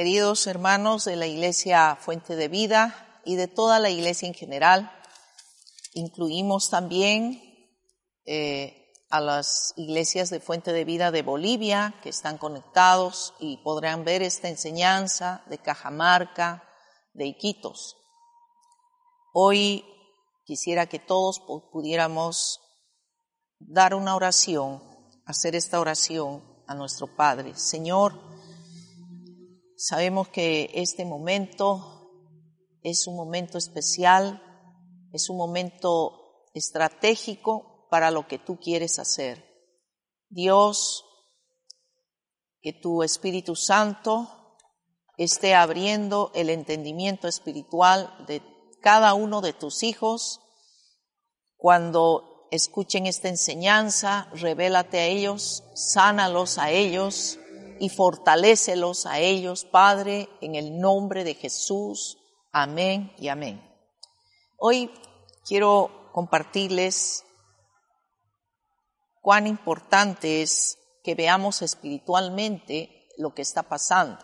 Queridos hermanos de la Iglesia Fuente de Vida y de toda la Iglesia en general, incluimos también eh, a las iglesias de Fuente de Vida de Bolivia que están conectados y podrán ver esta enseñanza de Cajamarca, de Iquitos. Hoy quisiera que todos pudiéramos dar una oración, hacer esta oración a nuestro Padre. Señor, sabemos que este momento es un momento especial, es un momento estratégico para lo que tú quieres hacer. Dios, que tu Espíritu Santo esté abriendo el entendimiento espiritual de cada uno de tus hijos. Cuando escuchen esta enseñanza, revélate a ellos, sánalos a ellos y fortalécelos a ellos, Padre, en el nombre de Jesús. Amén y amén. Hoy quiero compartirles cuán importante es que veamos espiritualmente lo que está pasando,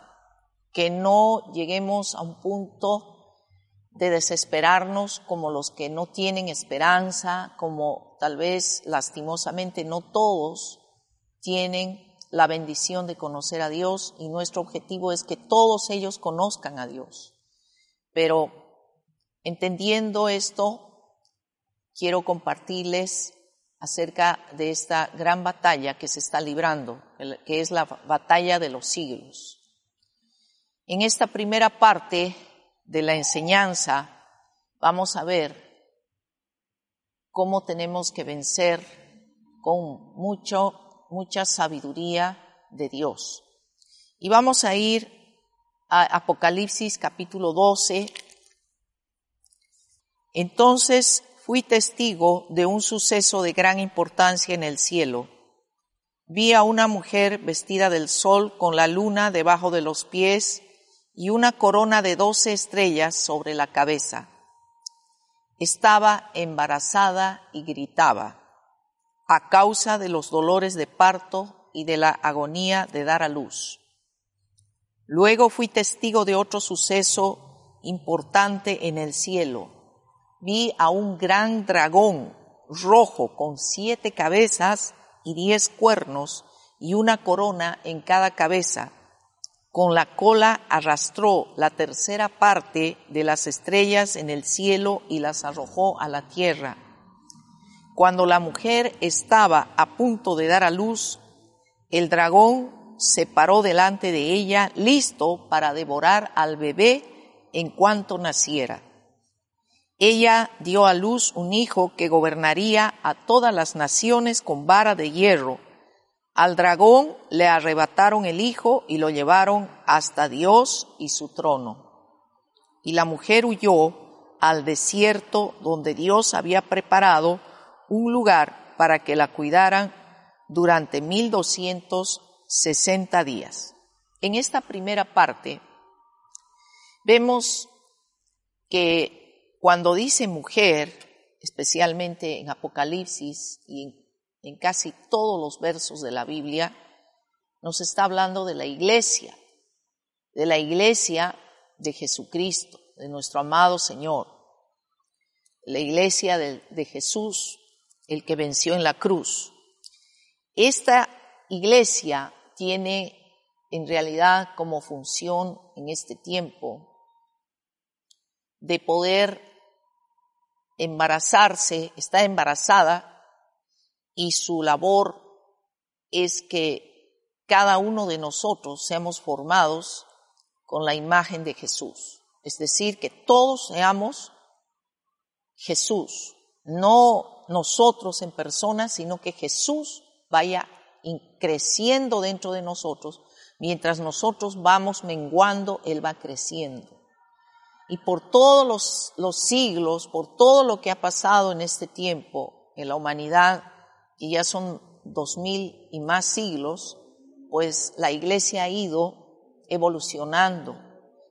que no lleguemos a un punto de desesperarnos como los que no tienen esperanza, como tal vez lastimosamente no todos tienen la bendición de conocer a Dios y nuestro objetivo es que todos ellos conozcan a Dios. Pero entendiendo esto, quiero compartirles acerca de esta gran batalla que se está librando, que es la batalla de los siglos. En esta primera parte de la enseñanza vamos a ver cómo tenemos que vencer con mucho, mucha sabiduría de Dios. Y vamos a ir a Apocalipsis capítulo 12. Entonces fui testigo de un suceso de gran importancia en el cielo. Vi a una mujer vestida del sol con la luna debajo de los pies y una corona de doce estrellas sobre la cabeza. Estaba embarazada y gritaba a causa de los dolores de parto y de la agonía de dar a luz. Luego fui testigo de otro suceso importante en el cielo vi a un gran dragón rojo con siete cabezas y diez cuernos y una corona en cada cabeza. Con la cola arrastró la tercera parte de las estrellas en el cielo y las arrojó a la tierra. Cuando la mujer estaba a punto de dar a luz, el dragón se paró delante de ella, listo para devorar al bebé en cuanto naciera. Ella dio a luz un hijo que gobernaría a todas las naciones con vara de hierro. Al dragón le arrebataron el hijo y lo llevaron hasta Dios y su trono. Y la mujer huyó al desierto donde Dios había preparado un lugar para que la cuidaran durante mil doscientos sesenta días. En esta primera parte vemos que cuando dice mujer, especialmente en Apocalipsis y en, casi todos los versos de la Biblia, nos está hablando de la iglesia, de la iglesia de Jesucristo, de nuestro amado Señor, la iglesia de, de Jesús, el que venció en la cruz. Esta iglesia tiene en realidad como función en este tiempo de poder embarazarse, está embarazada y su labor es que cada uno de nosotros seamos formados con la imagen de Jesús. Es decir, que todos seamos Jesús, no nosotros en persona, sino que Jesús vaya creciendo dentro de nosotros. Mientras nosotros vamos menguando, Él va creciendo. Y por todos los, los siglos, por todo lo que ha pasado en este tiempo en la humanidad, y ya son dos mil y más siglos, pues la iglesia ha ido evolucionando.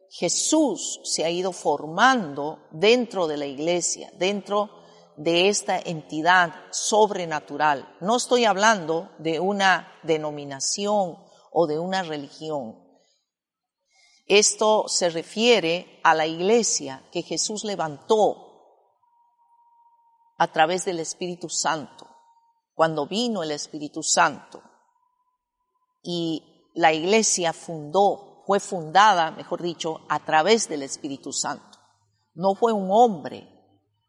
Jesús se ha ido formando dentro de la iglesia, dentro de esta entidad sobrenatural. No estoy hablando de una denominación o de una religión. Esto se refiere a la iglesia que Jesús levantó a través del Espíritu Santo, cuando vino el Espíritu Santo. Y la iglesia fundó, fue fundada, mejor dicho, a través del Espíritu Santo. No fue un hombre,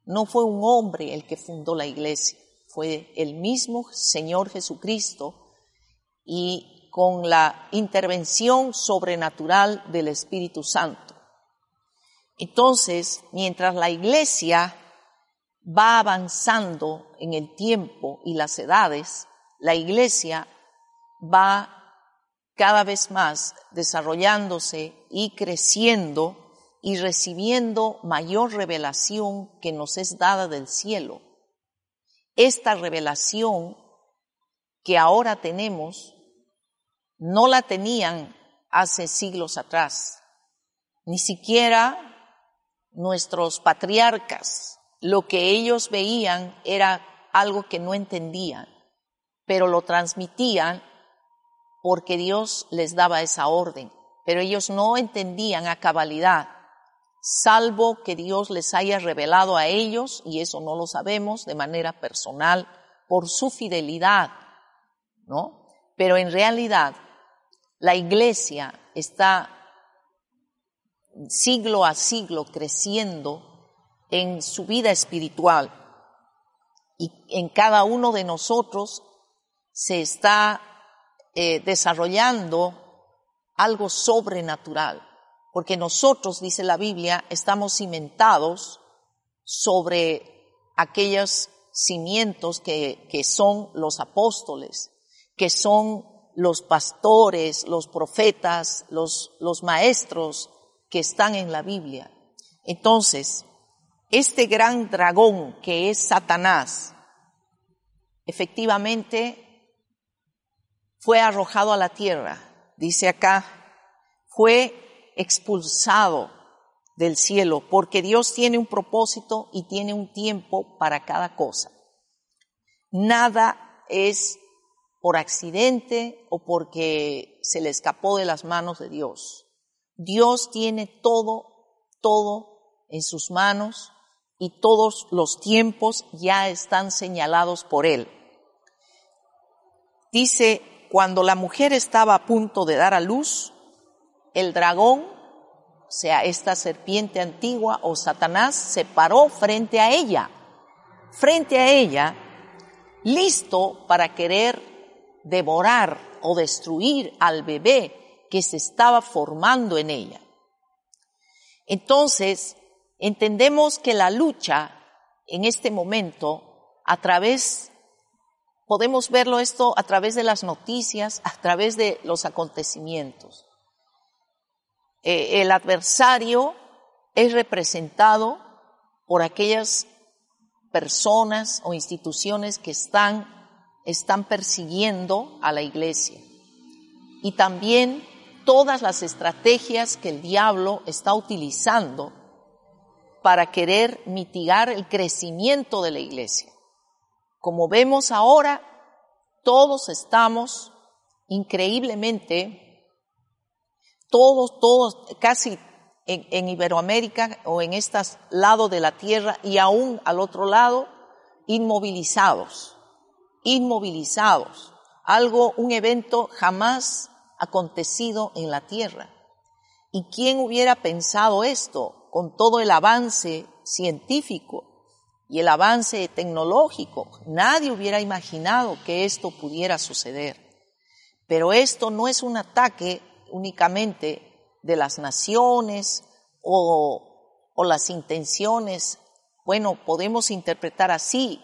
no fue un hombre el que fundó la iglesia, fue el mismo Señor Jesucristo y con la intervención sobrenatural del Espíritu Santo. Entonces, mientras la iglesia va avanzando en el tiempo y las edades, la iglesia va cada vez más desarrollándose y creciendo y recibiendo mayor revelación que nos es dada del cielo. Esta revelación que ahora tenemos no la tenían hace siglos atrás, ni siquiera nuestros patriarcas. Lo que ellos veían era algo que no entendían, pero lo transmitían porque Dios les daba esa orden. Pero ellos no entendían a cabalidad salvo que Dios les haya revelado a ellos, y eso no lo sabemos de manera personal, por su fidelidad, ¿no? Pero en realidad, la iglesia está siglo a siglo creciendo en su vida espiritual y en cada uno de nosotros se está eh, desarrollando algo sobrenatural porque nosotros, dice la Biblia, estamos cimentados sobre aquellos cimientos que, son los apóstoles, que son los pastores, los profetas, los, los maestros que están en la Biblia. Entonces, este gran dragón que es Satanás, efectivamente fue arrojado a la tierra. Dice acá, fue expulsado del cielo, porque Dios tiene un propósito y tiene un tiempo para cada cosa. Nada es por accidente o porque se le escapó de las manos de Dios. Dios tiene todo, todo en sus manos y todos los tiempos ya están señalados por Él. Dice, cuando la mujer estaba a punto de dar a luz, el dragón, o sea, esta serpiente antigua o Satanás, se paró frente a ella, frente a ella, listo para querer devorar o destruir al bebé que se estaba formando en ella. Entonces, entendemos que la lucha en este momento, a través, podemos verlo esto a través de las noticias, a través de los acontecimientos. Eh, el adversario es representado por aquellas personas o instituciones que están, están persiguiendo a la iglesia. Y también todas las estrategias que el diablo está utilizando para querer mitigar el crecimiento de la iglesia. Como vemos ahora, todos estamos increíblemente todos, todos, casi en, Iberoamérica o en este lado de la tierra y aún al otro lado, inmovilizados, inmovilizados. Algo, un evento jamás acontecido en la tierra. ¿Y quién hubiera pensado esto con todo el avance científico y el avance tecnológico? Nadie hubiera imaginado que esto pudiera suceder. Pero esto no es un ataque únicamente de las naciones o, las intenciones Bueno, podemos interpretar así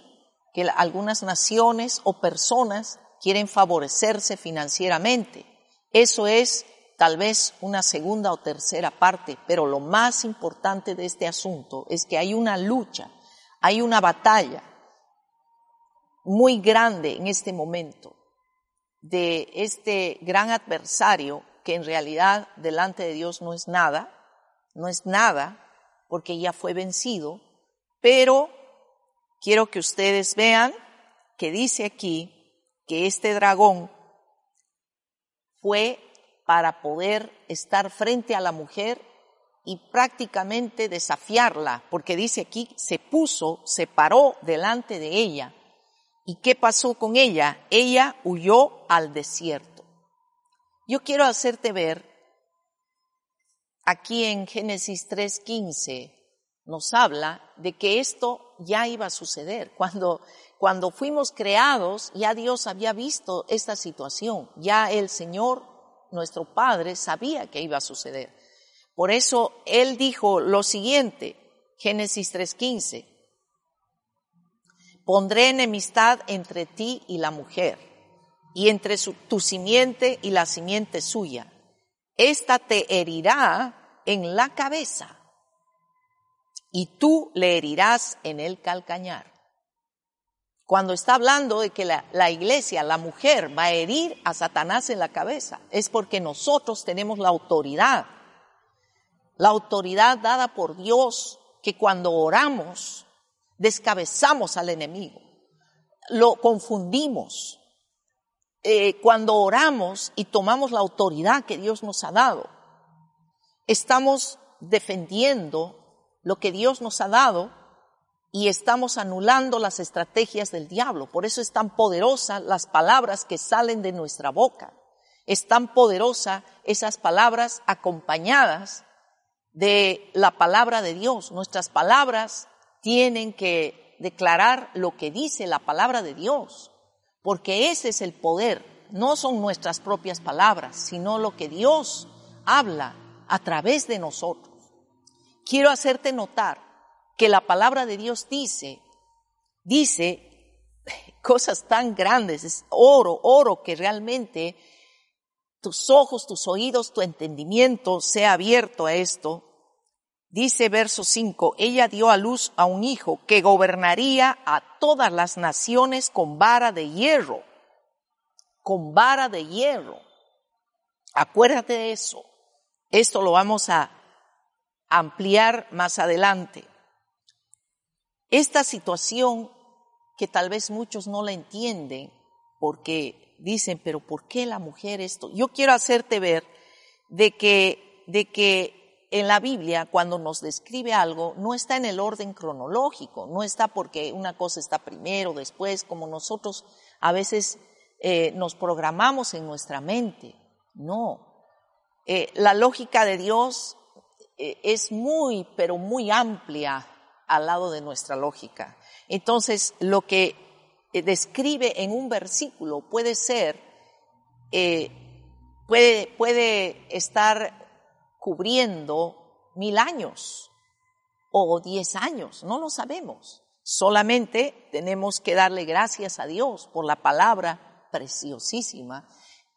que algunas naciones o personas quieren favorecerse financieramente. Eso es tal vez una segunda o tercera parte, pero lo más importante de este asunto es que hay una lucha, hay una batalla muy grande en este momento de este gran adversario que en realidad delante de Dios no es nada, no es nada, porque ya fue vencido, pero quiero que ustedes vean que dice aquí que este dragón fue para poder estar frente a la mujer y prácticamente desafiarla, porque dice aquí, se puso, se paró delante de ella. ¿Y qué pasó con ella? Ella huyó al desierto. Yo quiero hacerte ver, aquí en Génesis 3.15, nos habla de que esto ya iba a suceder. Cuando, cuando fuimos creados, ya Dios había visto esta situación, ya el Señor nuestro Padre sabía que iba a suceder. Por eso Él dijo lo siguiente, Génesis 3.15, pondré enemistad entre ti y la mujer, y entre tu simiente y la simiente suya. Esta te herirá en la cabeza, y tú le herirás en el calcañar. Cuando está hablando de que la, iglesia, la mujer, va a herir a Satanás en la cabeza, es porque nosotros tenemos la autoridad, la autoridad dada por Dios, que cuando oramos, descabezamos al enemigo, lo confundimos. Eh, cuando oramos y tomamos la autoridad que Dios nos ha dado, estamos defendiendo lo que Dios nos ha dado y estamos anulando las estrategias del diablo. Por eso es tan poderosa las palabras que salen de nuestra boca. Es tan poderosa esas palabras acompañadas de la palabra de Dios. Nuestras palabras tienen que declarar lo que dice la palabra de Dios, porque ese es el poder. No son nuestras propias palabras, sino lo que Dios habla a través de nosotros. Quiero hacerte notar que la palabra de Dios dice, dice cosas tan grandes, es oro, oro que realmente tus ojos, tus oídos, tu entendimiento sea abierto a esto. Dice verso 5, ella dio a luz a un hijo que gobernaría a todas las naciones con vara de hierro, con vara de hierro. Acuérdate de eso. Esto lo vamos a ampliar más adelante. Esta situación que tal vez muchos no la entienden porque dicen, pero ¿por qué la mujer esto? Yo quiero hacerte ver de que, de que en la Biblia cuando nos describe algo no está en el orden cronológico, no está porque una cosa está primero, después, como nosotros a veces eh, nos programamos en nuestra mente. No. Eh, la lógica de Dios eh, es muy, pero muy amplia al lado de nuestra lógica. Entonces, lo que describe en un versículo puede ser, puede, puede estar cubriendo mil años o diez años, no lo sabemos. Solamente tenemos que darle gracias a Dios por la palabra preciosísima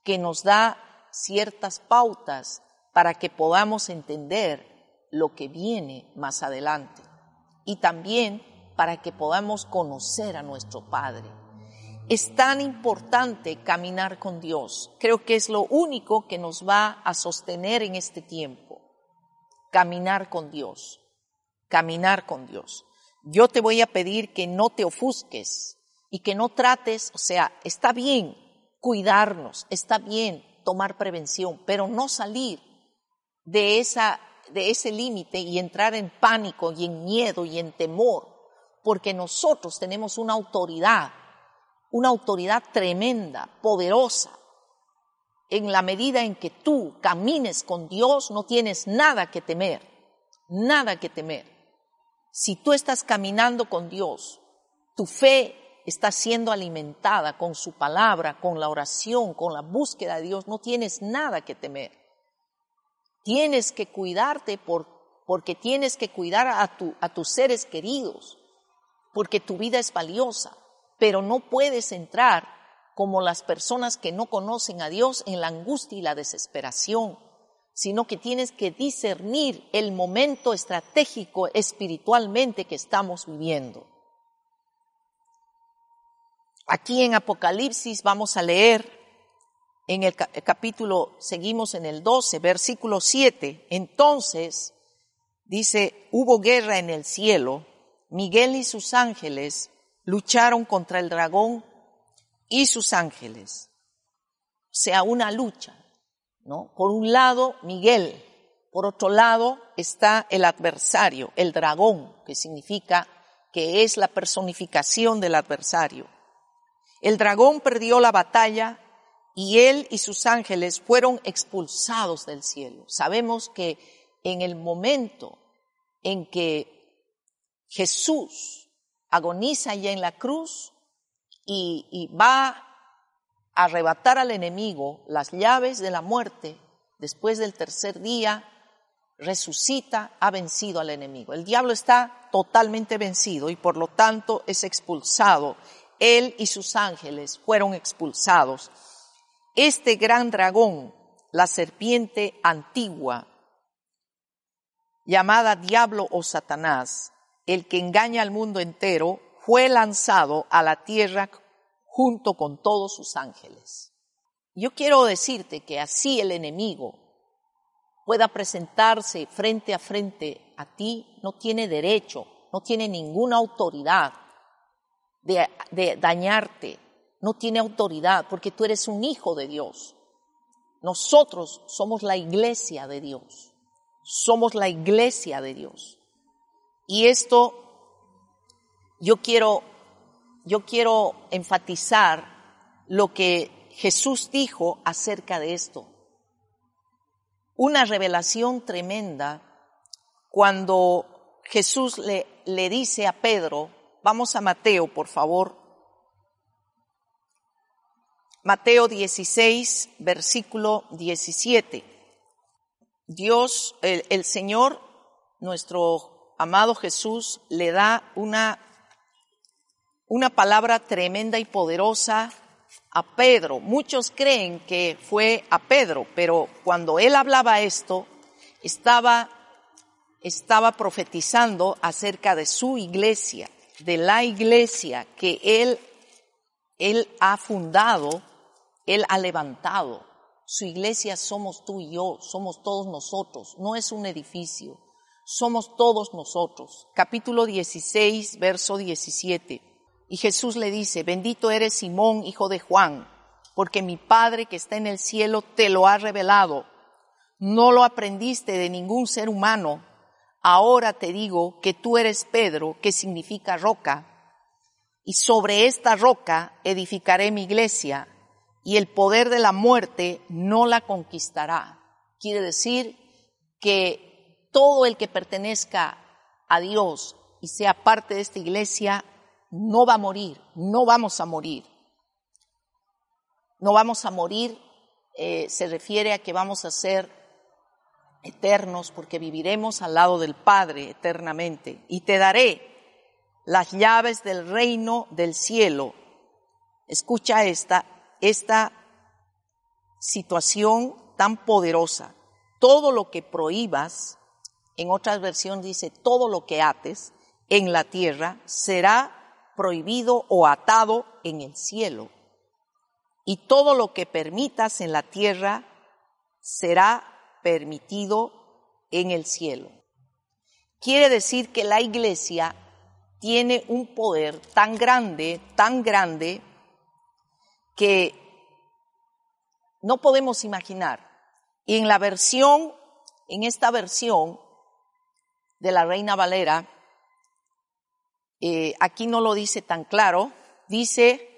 que nos da ciertas pautas para que podamos entender lo que viene más adelante y también para que podamos conocer a nuestro Padre. Es tan importante caminar con Dios. Creo que es lo único que nos va a sostener en este tiempo. Caminar con Dios. Caminar con Dios. Yo te voy a pedir que no te ofusques y que no trates, o sea, está bien cuidarnos, está bien tomar prevención, pero no salir de esa de ese límite y entrar en pánico y en miedo y en temor, porque nosotros tenemos una autoridad, una autoridad tremenda, poderosa. En la medida en que tú camines con Dios, no tienes nada que temer, nada que temer. Si tú estás caminando con Dios, tu fe está siendo alimentada con su palabra, con la oración, con la búsqueda de Dios, no tienes nada que temer. Tienes que cuidarte por porque tienes que cuidar a, a tus seres queridos, porque tu vida es valiosa, pero no puedes entrar como las personas que no conocen a Dios en la angustia y la desesperación, sino que tienes que discernir el momento estratégico espiritualmente que estamos viviendo. Aquí en Apocalipsis vamos a leer en el capítulo, seguimos en el 12, versículo 7. Entonces, dice, hubo guerra en el cielo, Miguel y sus ángeles lucharon contra el dragón y sus ángeles. O sea, una lucha, ¿no? Por un lado, Miguel, por otro lado está el adversario, el dragón, que significa que es la personificación del adversario. El dragón perdió la batalla y él y sus ángeles fueron expulsados del cielo. Sabemos que en el momento en que Jesús agoniza ya en la cruz y, va a arrebatar al enemigo las llaves de la muerte, después del tercer día resucita, ha vencido al enemigo. El diablo está totalmente vencido y por lo tanto es expulsado. Él y sus ángeles fueron expulsados este gran dragón, la serpiente antigua, llamada Diablo o Satanás, el que engaña al mundo entero, fue lanzado a la tierra junto con todos sus ángeles. Yo quiero decirte que así el enemigo pueda presentarse frente a frente a ti, no tiene derecho, no tiene ninguna autoridad de, de dañarte, no tiene autoridad porque tú eres un hijo de Dios. Nosotros somos la iglesia de Dios. Somos la iglesia de Dios. Y esto yo quiero yo quiero enfatizar lo que Jesús dijo acerca de esto. Una revelación tremenda cuando Jesús le, le dice a Pedro, vamos a Mateo, por favor, Mateo 16, versículo 17. Dios, el, Señor, nuestro amado Jesús, le da una, una palabra tremenda y poderosa a Pedro. Muchos creen que fue a Pedro, pero cuando él hablaba esto, estaba, estaba profetizando acerca de su iglesia, de la iglesia que él, él ha fundado él ha levantado. Su iglesia somos tú y yo, somos todos nosotros, no es un edificio, somos todos nosotros. Capítulo 16, verso 17. Y Jesús le dice, bendito eres Simón, hijo de Juan, porque mi Padre que está en el cielo te lo ha revelado. No lo aprendiste de ningún ser humano. Ahora te digo que tú eres Pedro, que significa roca, y sobre esta roca edificaré mi iglesia y el poder de la muerte no la conquistará. Quiere decir que todo el que pertenezca a Dios y sea parte de esta iglesia no va a morir, no vamos a morir. No vamos a morir eh, se refiere a que vamos a ser eternos porque viviremos al lado del Padre eternamente. Y te daré las llaves del reino del cielo. Escucha esta, esta situación tan poderosa. Todo lo que prohíbas, en otras versiones dice, todo lo que ates en la tierra será prohibido o atado en el cielo. Y todo lo que permitas en la tierra será permitido en el cielo. Quiere decir que la iglesia tiene un poder tan grande, tan grande, que no podemos imaginar. Y en la versión, en esta versión de la Reina Valera, eh, aquí no lo dice tan claro, dice,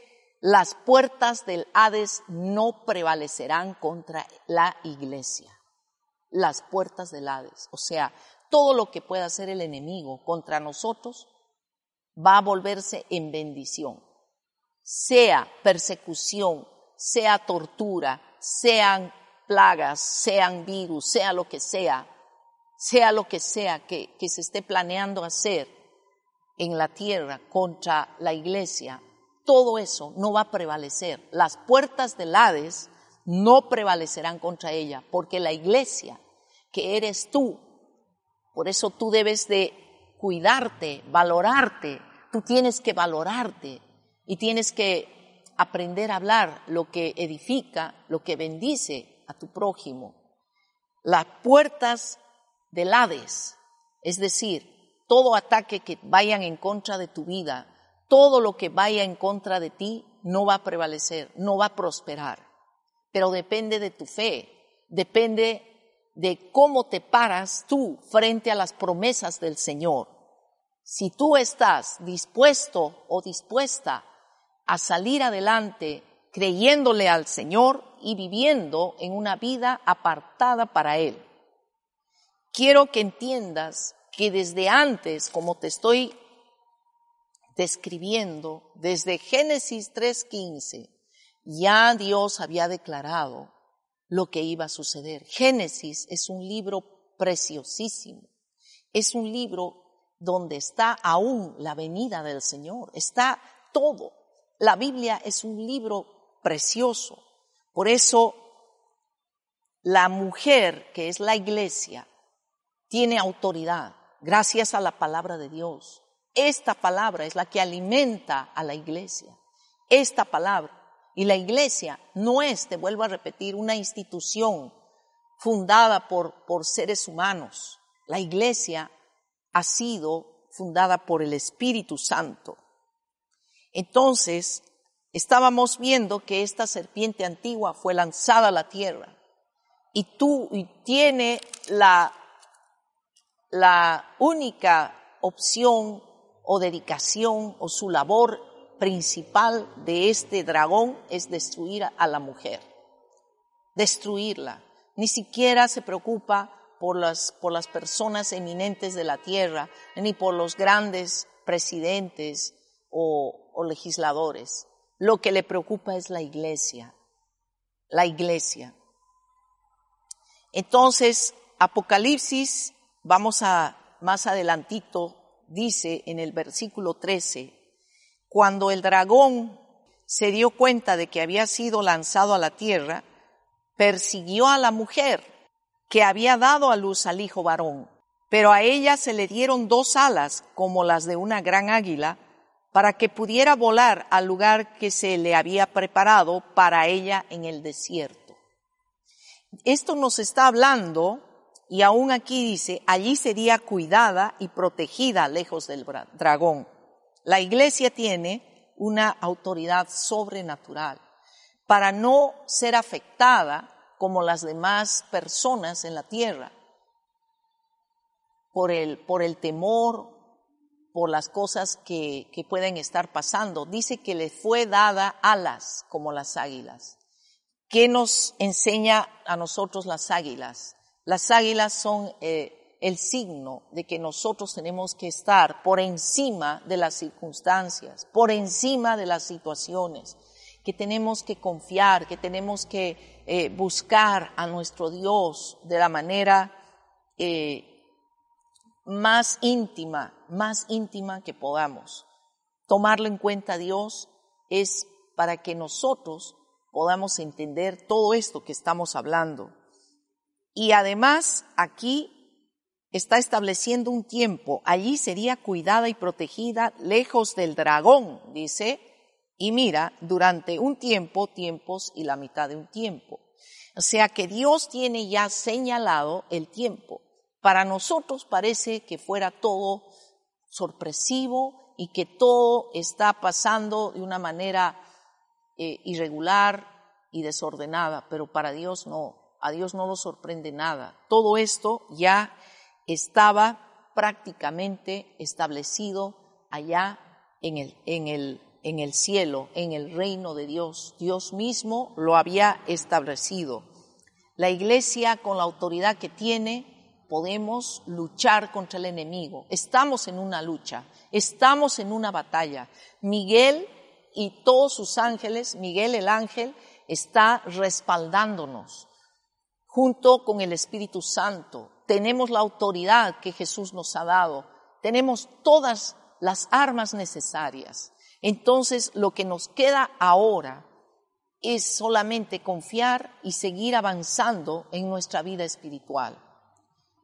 las puertas del Hades no prevalecerán contra la iglesia. Las puertas del Hades. O sea, todo lo que pueda hacer el enemigo contra nosotros va a volverse en bendición sea persecución, sea tortura, sean plagas, sean virus, sea lo que sea, sea lo que sea que, se esté planeando hacer en la tierra contra la iglesia, todo eso no va a prevalecer. Las puertas del Hades no prevalecerán contra ella, porque la iglesia que eres tú, por eso tú debes de cuidarte, valorarte, tú tienes que valorarte y tienes que aprender a hablar lo que edifica, lo que bendice a tu prójimo. Las puertas del Hades, es decir, todo ataque que vayan en contra de tu vida, todo lo que vaya en contra de ti, no va a prevalecer, no va a prosperar. Pero depende de tu fe, depende de cómo te paras tú frente a las promesas del Señor. Si tú estás dispuesto o dispuesta a salir adelante creyéndole al Señor y viviendo en una vida apartada para Él. Quiero que entiendas que desde antes, como te estoy describiendo, desde Génesis 3.15, ya Dios había declarado lo que iba a suceder. Génesis es un libro preciosísimo, es un libro donde está aún la venida del Señor, está todo. La Biblia es un libro precioso. Por eso la mujer, que es la iglesia, tiene autoridad gracias a la palabra de Dios. Esta palabra es la que alimenta a la iglesia. Esta palabra. Y la iglesia no es, te vuelvo a repetir, una institución fundada por, por seres humanos. La iglesia ha sido fundada por el Espíritu Santo. Entonces, estábamos viendo que esta serpiente antigua fue lanzada a la tierra y tú y tiene la la única opción o dedicación o su labor principal de este dragón es destruir a la mujer, destruirla. Ni siquiera se preocupa por las, por las personas eminentes de la tierra, ni por los grandes presidentes o, o legisladores. Lo que le preocupa es la iglesia, la iglesia. Entonces, Apocalipsis Vamos a más adelantito, dice en el versículo 13, cuando el dragón se dio cuenta de que había sido lanzado a la tierra, persiguió a la mujer que había dado a luz al hijo varón, pero a ella se le dieron dos alas como las de una gran águila, para que pudiera volar al lugar que se le había preparado para ella en el desierto. Esto nos está hablando y aún aquí dice, allí sería cuidada y protegida lejos del dragón. La iglesia tiene una autoridad sobrenatural para no ser afectada como las demás personas en la tierra por el, por el temor, por las cosas que, que pueden estar pasando. Dice que le fue dada alas como las águilas. ¿Qué nos enseña a nosotros las águilas? Las águilas son eh, el signo de que nosotros tenemos que estar por encima de las circunstancias, por encima de las situaciones, que tenemos que confiar, que tenemos que eh, buscar a nuestro Dios de la manera eh, más íntima, más íntima que podamos. Tomarlo en cuenta Dios es para que nosotros podamos entender todo esto que estamos hablando. Y además aquí está estableciendo un tiempo. Allí sería cuidada y protegida lejos del dragón, dice. Y mira, durante un tiempo, tiempos y la mitad de un tiempo. O sea que Dios tiene ya señalado el tiempo. Para nosotros parece que fuera todo sorpresivo y que todo está pasando de una manera eh, irregular y desordenada, pero para Dios no a Dios no lo sorprende nada. Todo esto ya estaba prácticamente establecido allá en el, cielo, en el reino de Dios. Dios mismo lo había establecido. La iglesia, con la autoridad que tiene, podemos luchar contra el enemigo. Estamos en una lucha, estamos en una batalla. Miguel y todos sus ángeles, Miguel el ángel, está respaldándonos junto con el Espíritu Santo, tenemos la autoridad que Jesús nos ha dado, tenemos todas las armas necesarias. Entonces, lo que nos queda ahora es solamente confiar y seguir avanzando en nuestra vida espiritual.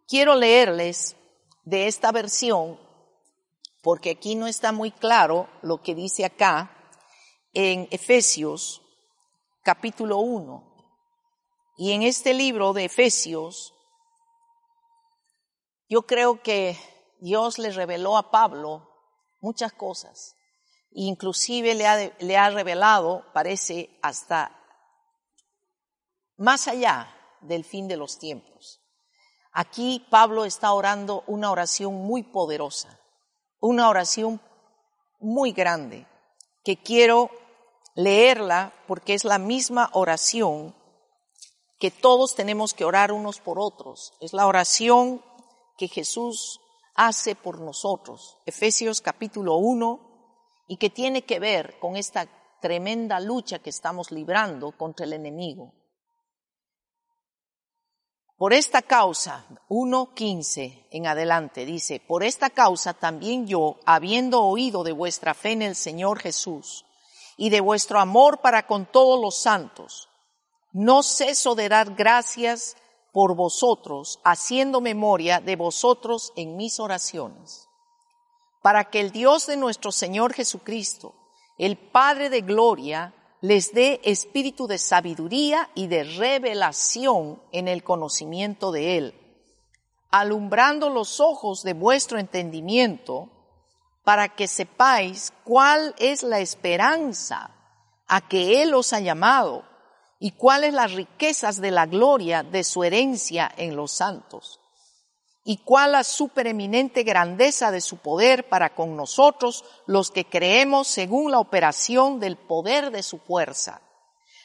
Quiero leerles de esta versión, porque aquí no está muy claro lo que dice acá en Efesios capítulo 1. Y en este libro de Efesios, yo creo que Dios le reveló a Pablo muchas cosas. Inclusive le ha, le ha revelado, parece, hasta más allá del fin de los tiempos. Aquí Pablo está orando una oración muy poderosa, una oración muy grande, que quiero leerla porque es la misma oración que todos tenemos que orar unos por otros. Es la oración que Jesús hace por nosotros. Efesios capítulo 1 y que tiene que ver con esta tremenda lucha que estamos librando contra el enemigo. Por esta causa, 1.15 en adelante, dice, por esta causa también yo, habiendo oído de vuestra fe en el Señor Jesús y de vuestro amor para con todos los santos, no ceso de dar gracias por vosotros, haciendo memoria de vosotros en mis oraciones, para que el Dios de nuestro Señor Jesucristo, el Padre de Gloria, les dé espíritu de sabiduría y de revelación en el conocimiento de Él, alumbrando los ojos de vuestro entendimiento, para que sepáis cuál es la esperanza a que Él os ha llamado y cuáles las riquezas de la gloria de su herencia en los santos, y cuál la supereminente grandeza de su poder para con nosotros los que creemos según la operación del poder de su fuerza,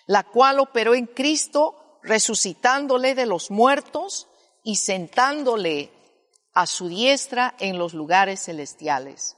la cual operó en Cristo resucitándole de los muertos y sentándole a su diestra en los lugares celestiales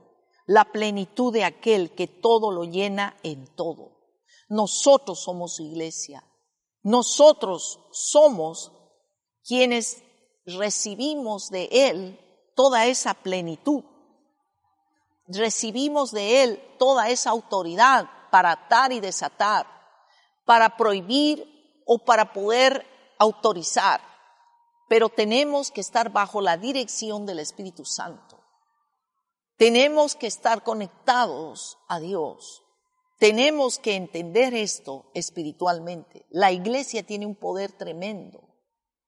la plenitud de aquel que todo lo llena en todo. Nosotros somos su iglesia. Nosotros somos quienes recibimos de Él toda esa plenitud. Recibimos de Él toda esa autoridad para atar y desatar, para prohibir o para poder autorizar. Pero tenemos que estar bajo la dirección del Espíritu Santo. Tenemos que estar conectados a Dios. Tenemos que entender esto espiritualmente. La iglesia tiene un poder tremendo,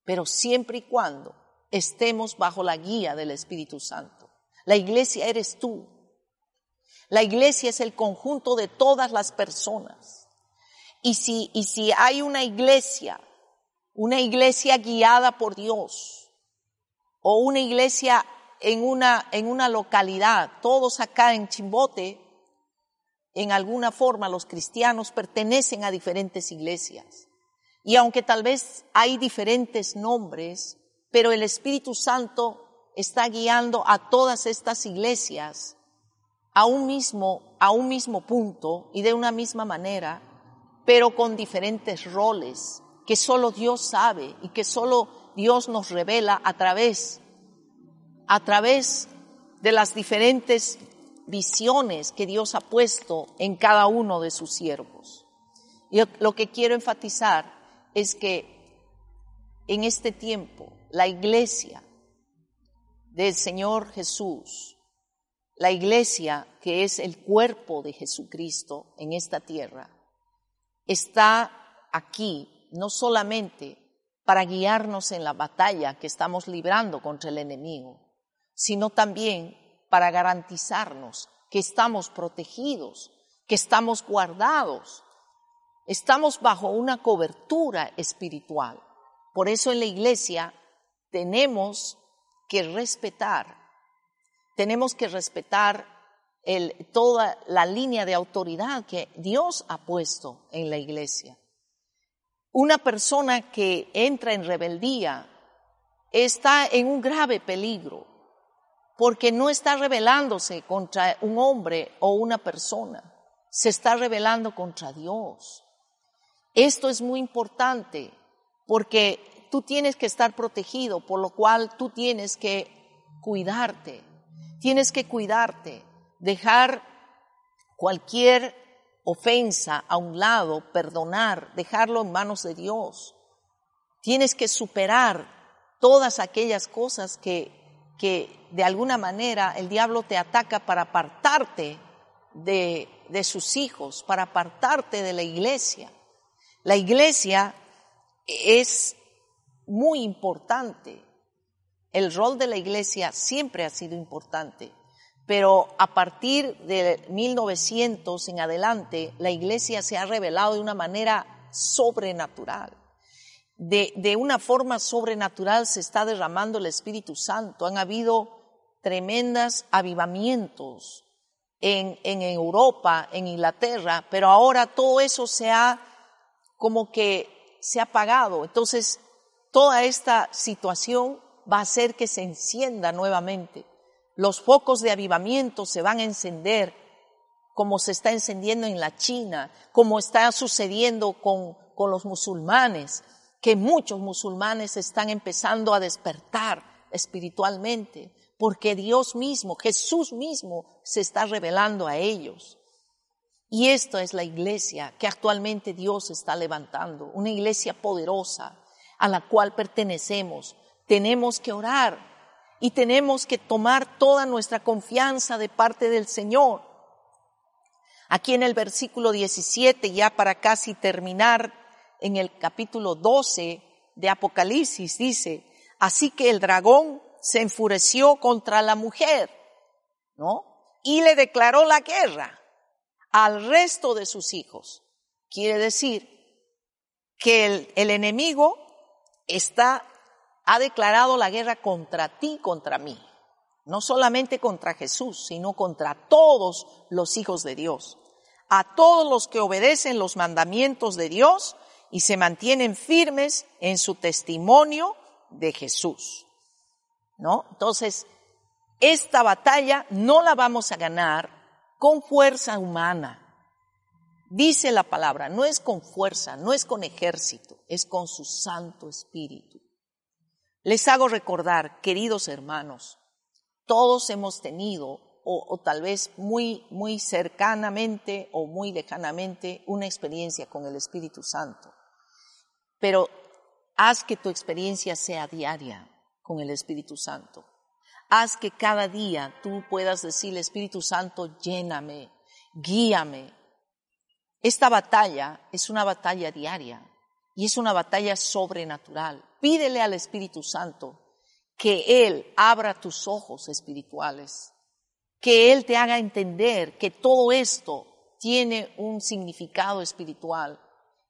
pero siempre y cuando estemos bajo la guía del Espíritu Santo. La iglesia eres tú. La iglesia es el conjunto de todas las personas. Y si, y si hay una iglesia, una iglesia guiada por Dios, o una iglesia en una, en una localidad, todos acá en Chimbote, en alguna forma los cristianos pertenecen a diferentes iglesias. Y aunque tal vez hay diferentes nombres, pero el Espíritu Santo está guiando a todas estas iglesias a un mismo, a un mismo punto y de una misma manera, pero con diferentes roles que solo Dios sabe y que solo Dios nos revela a través a través de las diferentes visiones que Dios ha puesto en cada uno de sus siervos. Y lo que quiero enfatizar es que en este tiempo la iglesia del Señor Jesús, la iglesia que es el cuerpo de Jesucristo en esta tierra, está aquí no solamente para guiarnos en la batalla que estamos librando contra el enemigo, sino también para garantizarnos que estamos protegidos, que estamos guardados, estamos bajo una cobertura espiritual. Por eso en la iglesia tenemos que respetar, tenemos que respetar toda la línea de autoridad que Dios ha puesto en la iglesia. Una persona que entra en rebeldía está en un grave peligro porque no está rebelándose contra un hombre o una persona, se está rebelando contra Dios. Esto es muy importante porque tú tienes que estar protegido, por lo cual tú tienes que cuidarte, tienes que cuidarte, dejar cualquier ofensa a un lado, perdonar, dejarlo en manos de Dios. Tienes que superar todas aquellas cosas que, que de alguna manera el diablo te ataca para apartarte de, de sus hijos, para apartarte de la iglesia. La iglesia es muy importante. El rol de la iglesia siempre ha sido importante, pero a partir de 1900 en adelante, la iglesia se ha revelado de una manera sobrenatural. De, de, una forma sobrenatural se está derramando el Espíritu Santo. Han habido tremendas avivamientos en, en Europa, en Inglaterra, pero ahora todo eso se ha como que se ha apagado. Entonces, toda esta situación va a hacer que se encienda nuevamente. Los focos de avivamiento se van a encender como se está encendiendo en la China, como está sucediendo con, con los musulmanes, que muchos musulmanes están empezando a despertar espiritualmente porque Dios mismo, Jesús mismo, se está revelando a ellos. Y esta es la iglesia que actualmente Dios está levantando, una iglesia poderosa a la cual pertenecemos. Tenemos que orar y tenemos que tomar toda nuestra confianza de parte del Señor. Aquí en el versículo 17, ya para casi terminar, en el capítulo 12 de Apocalipsis, dice, así que el dragón se enfureció contra la mujer, ¿no? Y le declaró la guerra al resto de sus hijos. Quiere decir que el, enemigo está, ha declarado la guerra contra ti, contra mí. No solamente contra Jesús, sino contra todos los hijos de Dios. A todos los que obedecen los mandamientos de Dios y se mantienen firmes en su testimonio de Jesús. ¿no? Entonces, esta batalla no la vamos a ganar con fuerza humana. Dice la palabra, no es con fuerza, no es con ejército, es con su Santo Espíritu. Les hago recordar, queridos hermanos, todos hemos tenido, o, o, tal vez muy, muy cercanamente o muy lejanamente, una experiencia con el Espíritu Santo. Pero haz que tu experiencia sea diaria con el Espíritu Santo. Haz que cada día tú puedas decirle, Espíritu Santo, lléname, guíame. Esta batalla es una batalla diaria y es una batalla sobrenatural. Pídele al Espíritu Santo que Él abra tus ojos espirituales, que Él te haga entender que todo esto tiene un significado espiritual,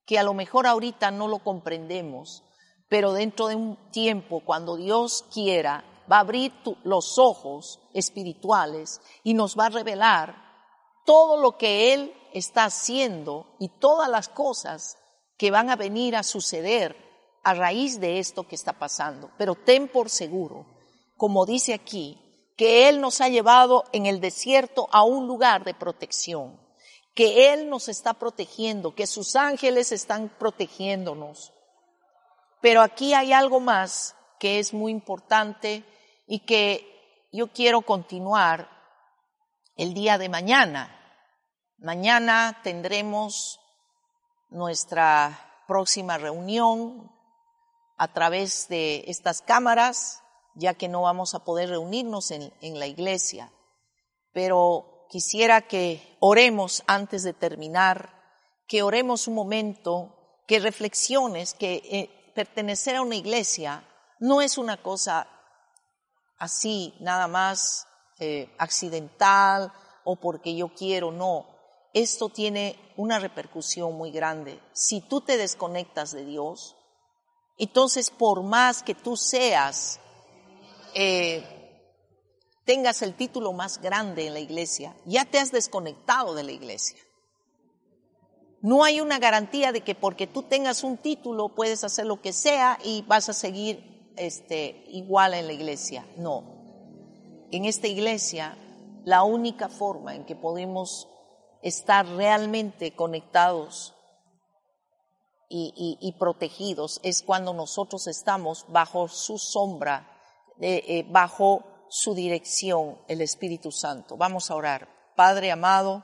que a lo mejor ahorita no lo comprendemos, pero dentro de un tiempo, cuando Dios quiera, va a abrir los ojos espirituales y nos va a revelar todo lo que Él está haciendo y todas las cosas que van a venir a suceder a raíz de esto que está pasando. Pero ten por seguro, como dice aquí, que Él nos ha llevado en el desierto a un lugar de protección, que Él nos está protegiendo, que sus ángeles están protegiéndonos, pero aquí hay algo más que es muy importante y que yo quiero continuar el día de mañana. Mañana tendremos nuestra próxima reunión a través de estas cámaras, ya que no vamos a poder reunirnos en, en la iglesia. Pero quisiera que oremos antes de terminar, que oremos un momento, que reflexiones, que eh, pertenecer a una iglesia no es una cosa así, nada más eh, accidental o porque yo quiero, no. Esto tiene una repercusión muy grande. Si tú te desconectas de Dios, Entonces, por más que tú seas, eh, tengas el título más grande en la iglesia, ya te has desconectado de la iglesia. No hay una garantía de que porque tú tengas un título puedes hacer lo que sea y vas a seguir este, igual en la iglesia. No. En esta iglesia, la única forma en que podemos estar realmente conectados y, protegidos es cuando nosotros estamos bajo su sombra, eh, bajo su dirección, el Espíritu Santo. Vamos a orar. Padre amado,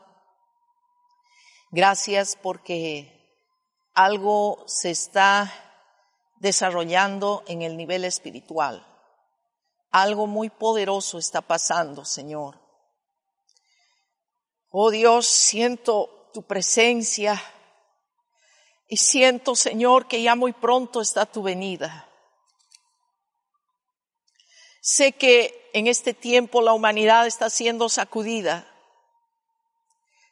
gracias porque algo se está desarrollando en el nivel espiritual. Algo muy poderoso está pasando, Señor. Oh Dios, siento tu presencia y siento, Señor, que ya muy pronto está tu venida. Sé que en este tiempo la humanidad está siendo sacudida.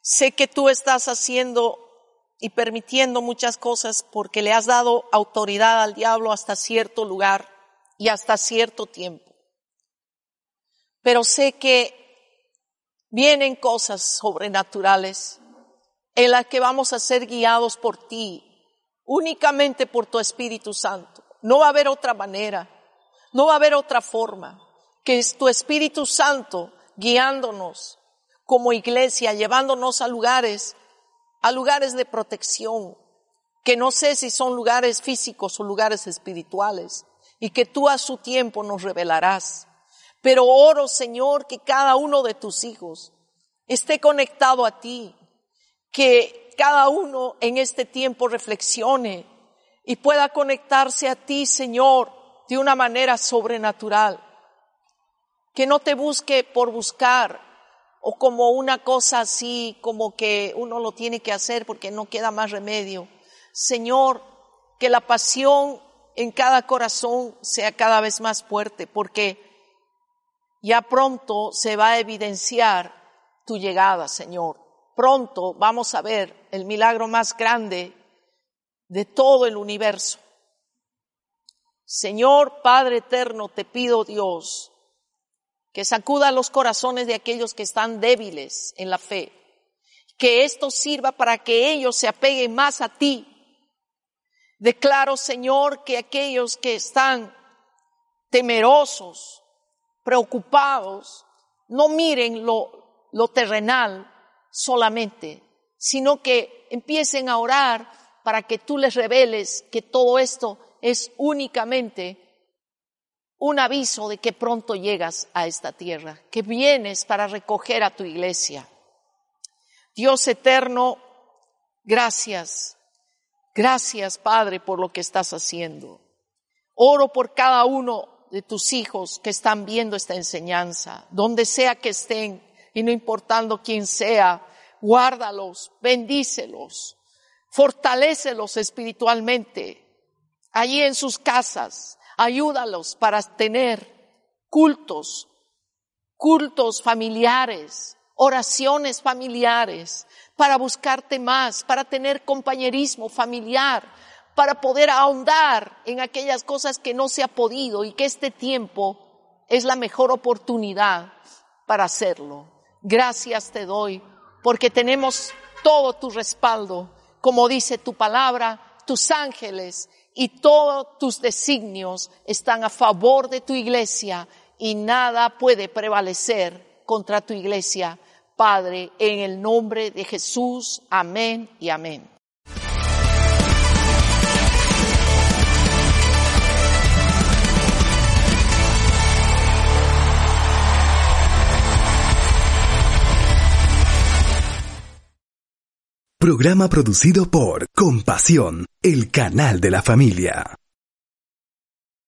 Sé que tú estás haciendo y permitiendo muchas cosas porque le has dado autoridad al diablo hasta cierto lugar y hasta cierto tiempo. Pero sé que vienen cosas sobrenaturales en las que vamos a ser guiados por ti únicamente por tu Espíritu Santo. No va a haber otra manera, no va a haber otra forma que es tu Espíritu Santo guiándonos como iglesia, llevándonos a lugares, a lugares de protección, que no sé si son lugares físicos o lugares espirituales, y que tú a su tiempo nos revelarás. Pero oro, Señor, que cada uno de tus hijos esté conectado a ti, que cada uno en este tiempo reflexione y pueda conectarse a ti, Señor, de una manera sobrenatural. Que no te busque por buscar o como una cosa así, como que uno lo tiene que hacer porque no queda más remedio. Señor, que la pasión en cada corazón sea cada vez más fuerte porque ya pronto se va a evidenciar tu llegada, Señor pronto vamos a ver el milagro más grande de todo el universo. Señor Padre Eterno, te pido Dios que sacuda los corazones de aquellos que están débiles en la fe, que esto sirva para que ellos se apeguen más a ti. Declaro, Señor, que aquellos que están temerosos, preocupados, no miren lo, lo terrenal, solamente, sino que empiecen a orar para que tú les reveles que todo esto es únicamente un aviso de que pronto llegas a esta tierra, que vienes para recoger a tu iglesia. Dios eterno, gracias, gracias Padre por lo que estás haciendo. Oro por cada uno de tus hijos que están viendo esta enseñanza, donde sea que estén, y no importando quién sea, guárdalos, bendícelos, fortalécelos espiritualmente. Allí en sus casas, ayúdalos para tener cultos, cultos familiares, oraciones familiares, para buscarte más, para tener compañerismo familiar, para poder ahondar en aquellas cosas que no se ha podido y que este tiempo es la mejor oportunidad para hacerlo. Gracias te doy porque tenemos todo tu respaldo, como dice tu palabra, tus ángeles y todos tus designios están a favor de tu iglesia y nada puede prevalecer contra tu iglesia. Padre, en el nombre de Jesús, amén y amén. Programa producido por Compasión, el canal de la familia.